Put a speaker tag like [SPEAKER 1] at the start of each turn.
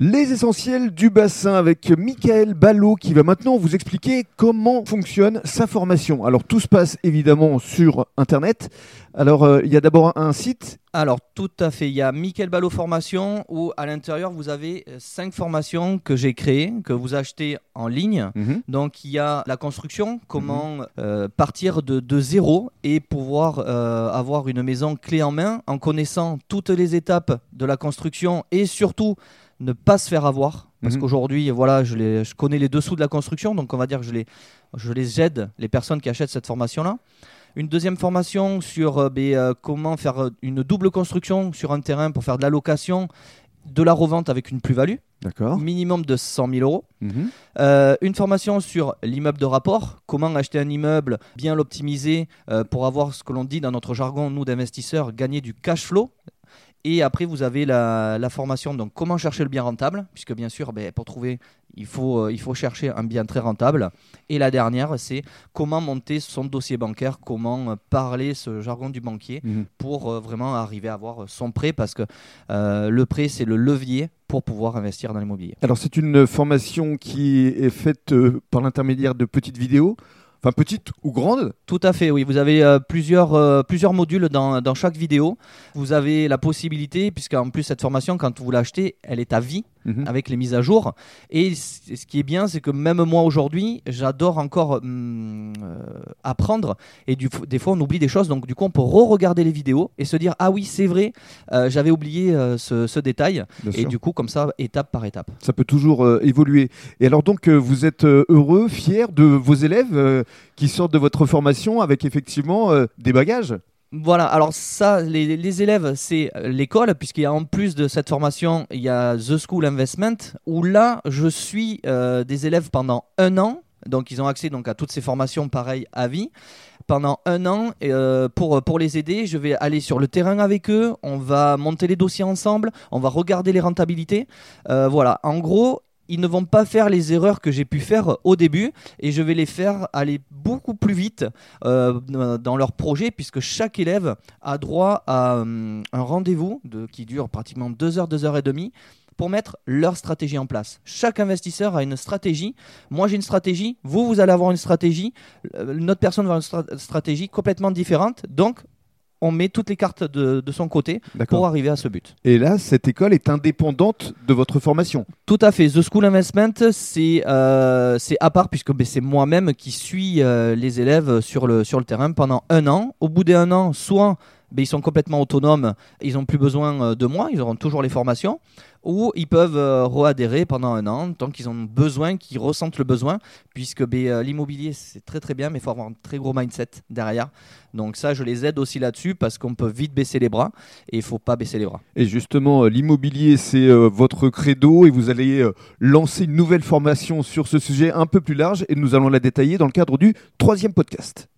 [SPEAKER 1] Les essentiels du bassin avec Michael Ballot qui va maintenant vous expliquer comment fonctionne sa formation. Alors tout se passe évidemment sur Internet. Alors euh, il y a d'abord un site.
[SPEAKER 2] Alors tout à fait, il y a Michael Ballot Formation où à l'intérieur vous avez euh, cinq formations que j'ai créées, que vous achetez en ligne.
[SPEAKER 1] Mhm.
[SPEAKER 2] Donc il y a la construction, comment euh, partir de, de zéro et pouvoir euh, avoir une maison clé en main en connaissant toutes les étapes de la construction et surtout ne pas se faire avoir. Parce
[SPEAKER 1] Mhm.
[SPEAKER 2] qu'aujourd'hui, voilà, je, les- je connais les dessous de la construction, donc on va dire que je les, je les aide, les personnes qui achètent cette formation-là. Une deuxième formation sur euh, ben, euh, comment faire euh, une double construction sur un terrain pour faire de la location, de la revente avec une plus-value,
[SPEAKER 1] D'accord.
[SPEAKER 2] minimum de 100 000 euros.
[SPEAKER 1] Mhm.
[SPEAKER 2] Euh, une formation sur l'immeuble de rapport, comment acheter un immeuble, bien l'optimiser pour avoir ce que l'on dit dans notre jargon, nous d'investisseurs, gagner du cash flow. Et après, vous avez la, la formation, donc comment chercher le bien rentable, puisque bien sûr, ben, pour trouver, il faut, euh, il faut chercher un bien très rentable. Et la dernière, c'est comment monter son dossier bancaire, comment euh, parler ce jargon du banquier
[SPEAKER 1] Mhm.
[SPEAKER 2] pour euh, vraiment arriver à avoir son prêt, parce que le prêt, c'est le levier pour pouvoir investir dans l'immobilier.
[SPEAKER 1] Alors c'est une formation qui est faite par l'intermédiaire de petites vidéos, enfin petites ou grandes.
[SPEAKER 2] Tout à fait, oui. Vous avez euh, plusieurs, euh, plusieurs modules dans, dans chaque vidéo. Vous avez la possibilité, puisqu'en plus cette formation, quand vous l'achetez, elle est à vie
[SPEAKER 1] Mhm.
[SPEAKER 2] avec les mises à jour. Et ce qui est bien, c'est que même moi aujourd'hui, j'adore encore hum, euh, apprendre. Et du, des fois, on oublie des choses. Donc, du coup, on peut re-regarder les vidéos et se dire Ah oui, c'est vrai, euh, j'avais oublié euh, ce, ce détail.
[SPEAKER 1] Bien
[SPEAKER 2] Et
[SPEAKER 1] sûr.
[SPEAKER 2] du coup, comme ça, étape par étape.
[SPEAKER 1] Ça peut toujours évoluer. Et alors donc vous êtes heureux, fier de vos élèves qui sortent de votre formation avec effectivement des bagages?
[SPEAKER 2] Voilà, alors ça, les, élèves, c'est euh, l'école, puisqu'il y a en plus de cette formation, il y a The School Investment, où là, je suis euh, des élèves pendant un an. Donc, ils ont accès donc, à toutes ces formations pareilles à vie. Pendant un an, euh, pour, pour les aider, je vais aller sur le terrain avec eux, on va monter les dossiers ensemble, on va regarder les rentabilités. Voilà, en gros, ils ne vont pas faire les erreurs que j'ai pu faire au début et je vais les faire aller beaucoup plus vite euh, dans leur projet puisque chaque élève a droit à hum, un rendez-vous de- qui dure pratiquement deux heures, deux heures et demie pour mettre leur stratégie en place. Chaque investisseur a une stratégie. Moi, j'ai une stratégie. Vous, vous allez avoir une stratégie. Euh, Une autre personne va avoir une stra- stratégie complètement différente. Donc, on met toutes les cartes de, de son côté pour arriver à ce but.
[SPEAKER 1] Et là, cette école est indépendante de votre formation.
[SPEAKER 2] Tout à fait. The School Investment, c'est euh, à part puisque ben, c'est moi-même qui suis euh, les élèves sur le, sur le terrain pendant un an. Au bout d'un an, soit ben, ils sont complètement autonomes, ils n'ont plus besoin euh, de moi, ils auront toujours les formations, ou ils peuvent euh, re-adhérer pendant un an tant qu'ils ont besoin, qu'ils ressentent le besoin, puisque ben, euh, l'immobilier c'est très très bien, mais il faut avoir un très gros mindset derrière. Donc ça, je les aide aussi là-dessus parce qu'on peut vite baisser les bras et il faut pas baisser les bras.
[SPEAKER 1] Et justement, l'immobilier, c'est votre credo et vous allez lancer une nouvelle formation sur ce sujet un peu plus large et nous allons la détailler dans le cadre du troisième podcast.